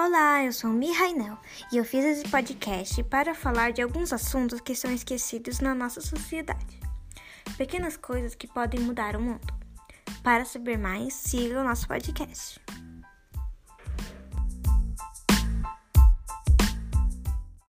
Olá, eu sou Mi Rainel e eu fiz esse podcast para falar de alguns assuntos que são esquecidos na nossa sociedade. Pequenas coisas que podem mudar o mundo. Para saber mais, siga o nosso podcast.